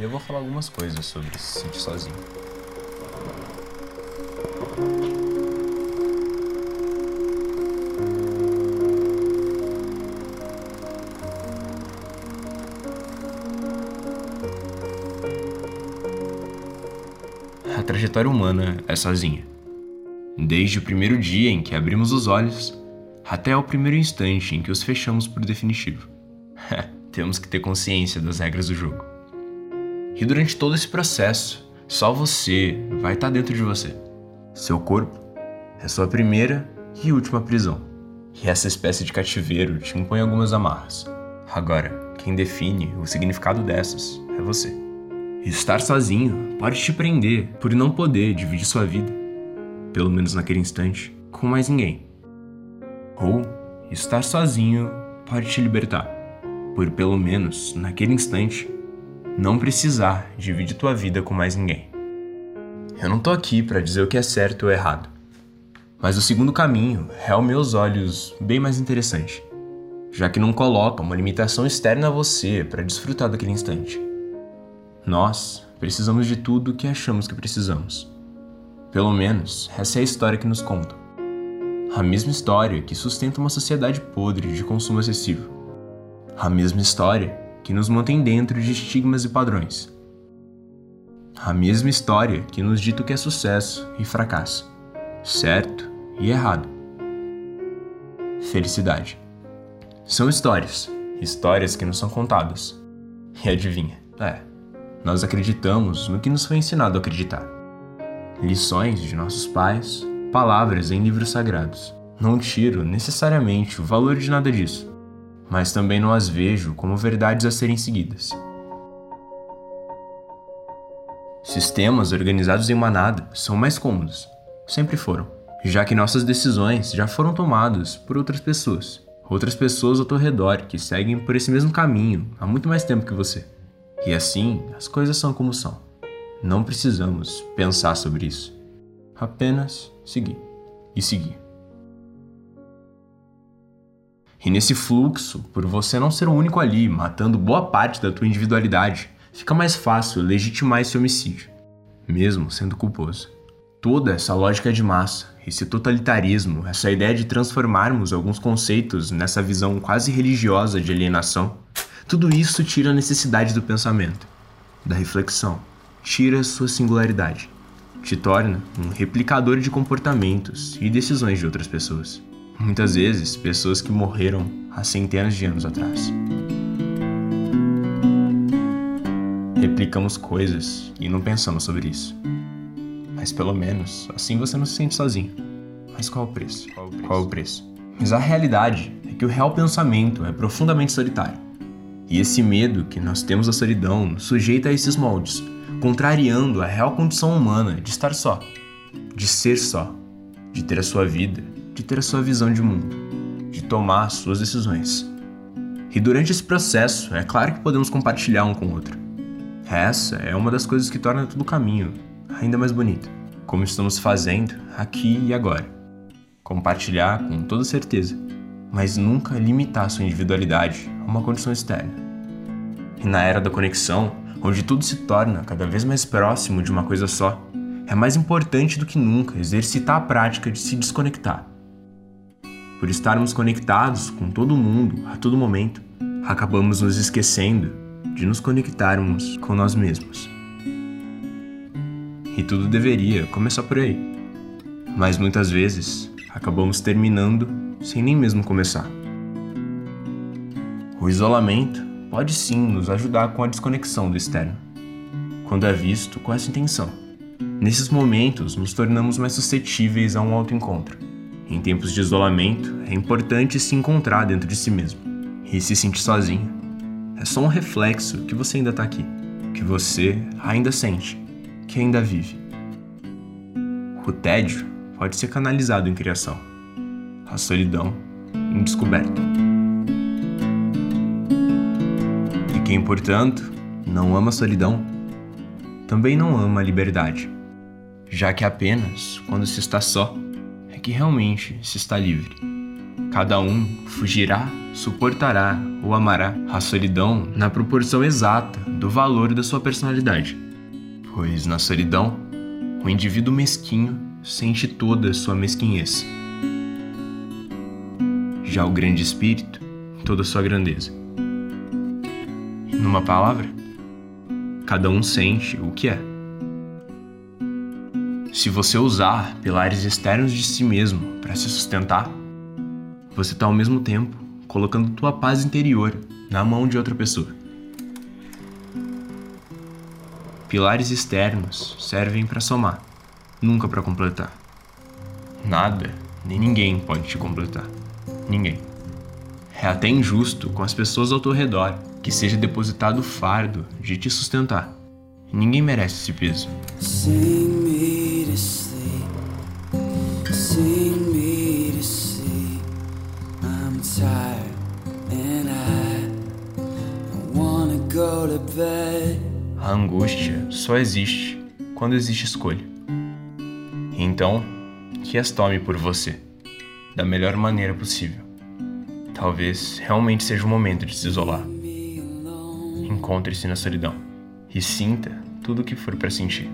e eu vou falar algumas coisas sobre se sentir sozinho. A trajetória humana é sozinha. Desde o primeiro dia em que abrimos os olhos até o primeiro instante em que os fechamos por definitivo. Temos que ter consciência das regras do jogo. E durante todo esse processo, só você vai estar dentro de você. Seu corpo é sua primeira e última prisão. E essa espécie de cativeiro te impõe algumas amarras. Agora, quem define o significado dessas é você. Estar sozinho pode te prender por não poder dividir sua vida, pelo menos naquele instante, com mais ninguém. Ou estar sozinho pode te libertar, por pelo menos naquele instante não precisar dividir tua vida com mais ninguém. Eu não tô aqui para dizer o que é certo ou errado, mas o segundo caminho é aos meus olhos bem mais interessante, já que não coloca uma limitação externa a você para desfrutar daquele instante. Nós precisamos de tudo o que achamos que precisamos. Pelo menos, essa é a história que nos contam. A mesma história que sustenta uma sociedade podre de consumo excessivo. A mesma história que nos mantém dentro de estigmas e padrões. A mesma história que nos dita o que é sucesso e fracasso, certo e errado. Felicidade. São histórias, histórias que nos são contadas. E adivinha? É, nós acreditamos no que nos foi ensinado a acreditar. Lições de nossos pais, palavras em livros sagrados. Não tiro necessariamente o valor de nada disso, mas também não as vejo como verdades a serem seguidas. Sistemas organizados em manada são mais cômodos, sempre foram, já que nossas decisões já foram tomadas por outras pessoas, outras pessoas ao teu redor que seguem por esse mesmo caminho há muito mais tempo que você. E assim, as coisas são como são. Não precisamos pensar sobre isso. Apenas seguir e seguir. E nesse fluxo, por você não ser o único ali, matando boa parte da tua individualidade, fica mais fácil legitimar esse homicídio, mesmo sendo culposo. Toda essa lógica de massa, esse totalitarismo, essa ideia de transformarmos alguns conceitos nessa visão quase religiosa de alienação, tudo isso tira a necessidade do pensamento, da reflexão, tira sua singularidade, te torna um replicador de comportamentos e decisões de outras pessoas. Muitas vezes, pessoas que morreram há centenas de anos atrás. Replicamos coisas e não pensamos sobre isso. Mas pelo menos assim você não se sente sozinho. Mas qual o preço? Qual o preço? Qual o preço? Mas a realidade é que o real pensamento é profundamente solitário. E esse medo que nós temos da solidão nos sujeita a esses moldes, contrariando a real condição humana de estar só, de ser só, de ter a sua vida, de ter a sua visão de mundo, de tomar as suas decisões. E durante esse processo, é claro que podemos compartilhar um com o outro. Essa é uma das coisas que torna todo o caminho ainda mais bonito, como estamos fazendo aqui e agora. Compartilhar com toda certeza mas nunca limitar sua individualidade a uma condição externa. E na era da conexão, onde tudo se torna cada vez mais próximo de uma coisa só, é mais importante do que nunca exercitar a prática de se desconectar. Por estarmos conectados com todo mundo a todo momento, acabamos nos esquecendo de nos conectarmos com nós mesmos. E tudo deveria começar por aí. Mas muitas vezes acabamos terminando sem nem mesmo começar. O isolamento pode sim nos ajudar com a desconexão do externo, quando é visto com essa intenção. Nesses momentos, nos tornamos mais suscetíveis a um autoencontro. Em tempos de isolamento, é importante se encontrar dentro de si mesmo e se sentir sozinho. É só um reflexo que você ainda está aqui, que você ainda sente, que ainda vive. O tédio pode ser canalizado em criação a solidão em descoberta. E quem, portanto, não ama a solidão, também não ama a liberdade, já que apenas quando se está só que realmente se está livre. Cada um fugirá, suportará ou amará a solidão na proporção exata do valor da sua personalidade. Pois na solidão, o indivíduo mesquinho sente toda a sua mesquinhez. Já o grande espírito, toda a sua grandeza. Numa palavra, cada um sente o que é. Se você usar pilares externos de si mesmo para se sustentar, você está ao mesmo tempo colocando tua paz interior na mão de outra pessoa. Pilares externos servem para somar, nunca para completar. Nada, nem ninguém pode te completar. Ninguém. É até injusto com as pessoas ao teu redor que seja depositado o fardo de te sustentar. Ninguém merece esse peso. Sing A angústia só existe quando existe escolha. Então, que as tome por você, da melhor maneira possível. Talvez realmente seja o momento de se isolar. Encontre-se na solidão e sinta tudo o que for para sentir.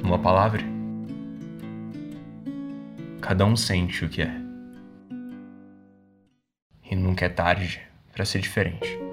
Uma palavra, cada um sente o que é. E nunca é tarde para ser diferente.